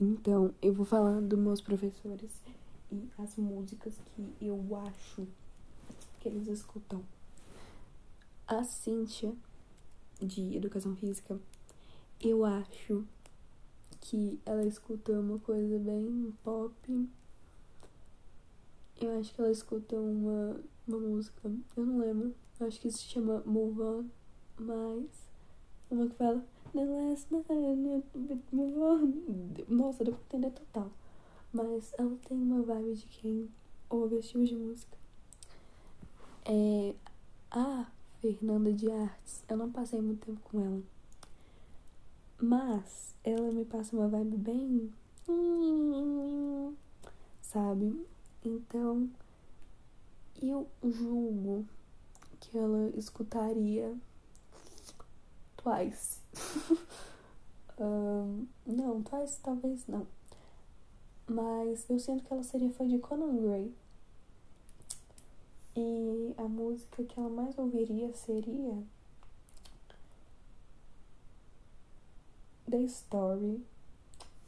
Então, eu vou falar dos meus professores e as músicas que eu acho que eles escutam. A Cíntia, de Educação Física, eu acho que ela escuta uma coisa bem pop. Eu acho que ela escuta uma, uma música, eu não lembro, acho que se chama Move On, mas uma que fala The last night, move on. Nossa, deu pra entender total. Mas ela tem uma vibe de quem ouve esse tipo de música. É, a Fernanda de Artes, eu não passei muito tempo com ela. Mas ela me passa uma vibe bem. Sabe? Então, eu julgo que ela escutaria Twice. um, não, Twice talvez não. Mas eu sinto que ela seria fã de Conan Gray. E a música que ela mais ouviria seria The Story.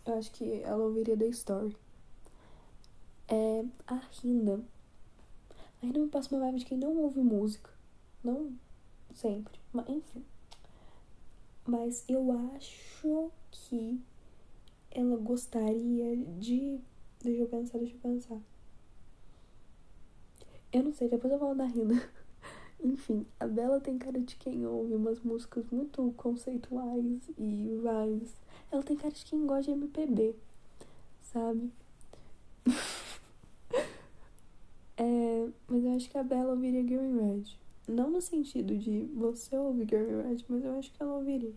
Eu acho que ela ouviria The Story. É a Rina. Ainda me passa uma vibe de quem não ouve música. Não sempre. Mas enfim. Mas eu acho que ela gostaria de. Deixa eu pensar, deixa eu pensar. Eu não sei, depois eu vou da Rina. Enfim, a Bela tem cara de quem ouve umas músicas muito conceituais e vibes. Ela tem cara de quem gosta de MPB, sabe? é, mas eu acho que a Bela ouviria Gary Red. Não no sentido de você ouvir Gary Red, mas eu acho que ela ouviria.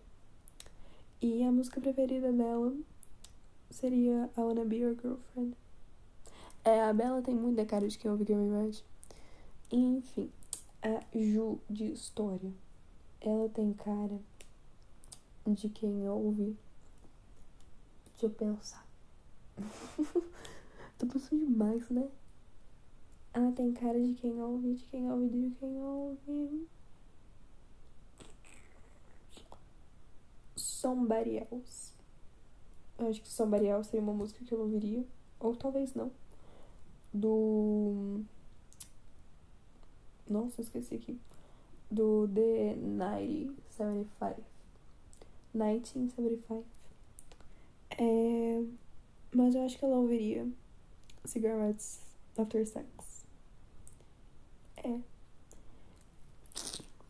E a música preferida dela seria I Wanna Be Your Girlfriend. É, a Bela tem muita cara de quem ouve Gary Red. Enfim a Ju de história. Ela tem cara de quem ouve. Deixa eu pensar. Tô pensando demais, né? Ela tem cara de quem ouve, de quem ouve, de quem ouve. Somebody Else. Eu acho que Somebody Else seria uma música que eu ouviria. Ou talvez não. Do nossa, esqueci aqui. Do The 1975. 1975. É, mas eu acho que ela ouviria Cigarettes After Sex. É.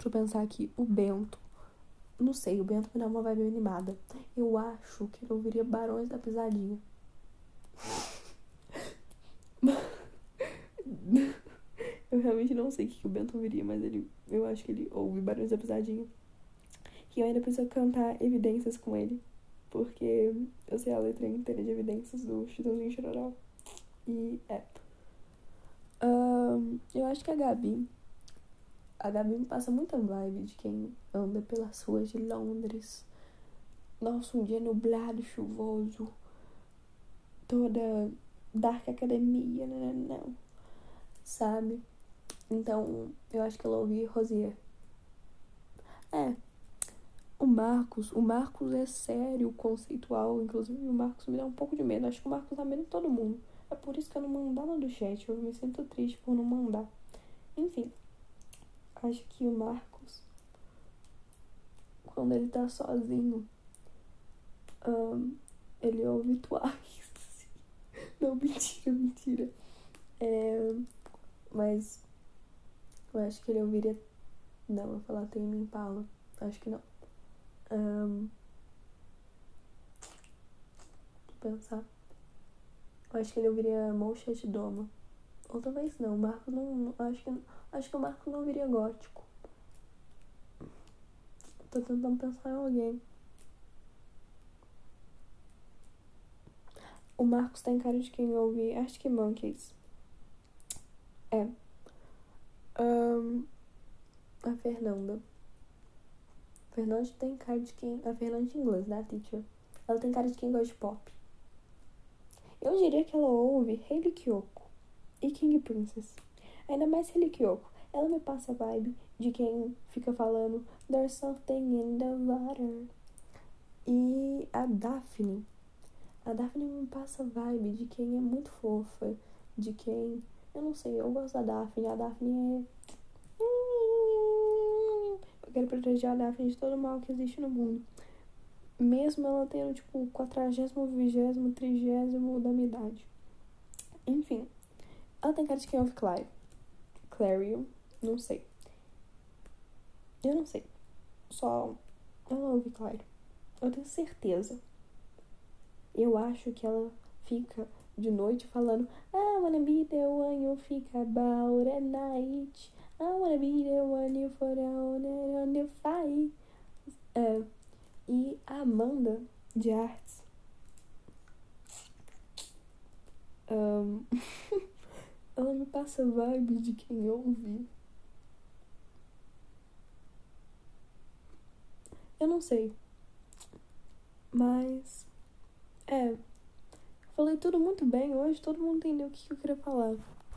Deixa eu pensar aqui. O Bento. Não sei, o Bento me dá uma vibe animada. Eu acho que ele ouviria Barões da Pisadinha. Eu realmente não sei o que o Bento ouviria, mas ele, eu acho que ele ouve Barões da Pisadinha. E eu ainda preciso cantar Evidências com ele, porque eu sei a letra inteira de Evidências do Chitãozinho Chororó. E é. Um, eu acho que a Gabi. A Gabi me passa muita vibe de quem anda pelas ruas de Londres. Nossa, um dia nublado, chuvoso. Toda Dark Academia, não, não, não. Sabe? Então, eu acho que ela ouvia Rosier. É. O Marcos, o Marcos é sério, conceitual. Inclusive, o Marcos me dá um pouco de medo. Acho que o Marcos dá medo de todo mundo. É por isso que eu não mandava do chat. Eu me sinto triste por não mandar. Enfim. Acho que o Marcos, quando ele tá sozinho, um, ele ouve Twice. não, mentira, mentira. É, mas eu acho que ele ouviria. Não, eu falar tem me Impala. Acho que não. Um... pensar. Eu acho que ele ouviria Molchat Doma. Ou talvez não. O Marco não. Acho que, acho que o Marco não ouviria gótico. Tô tentando pensar em alguém. O Marcos tem cara de quem ouve Acho que Monkeys. É. Um, a Fernanda. A Fernanda tem cara de quem. A Fernanda de inglês, né, teacher? Ela tem cara de quem gosta de pop. Eu diria que ela ouve Hayley Kyoko e King Princess. Ainda mais Hayley Kyoko. Ela me passa a vibe de quem fica falando There's something in the water. E a Daphne. A Daphne me passa vibe de quem é muito fofa, de quem. Eu não sei, eu gosto da Daphne. A Daphne é. Eu quero proteger a Daphne de todo o mal que existe no mundo. Mesmo ela tendo, tipo, quadragésimo, vigésimo, trigésimo da minha idade. Enfim. Ela tem cara de quem ouve Clary. Clarion, não sei. Eu não sei. Só. Ela ouve Clary. Eu tenho certeza. Eu acho que ela fica de noite falando I wanna be the one you think about at night. I wanna be the one you put on on the fire. É, e a Amanda de artes. Um, ela me passa vibe de quem ouve. Eu não sei. Mas. É. Falei tudo muito bem hoje, todo mundo entendeu o que eu queria falar.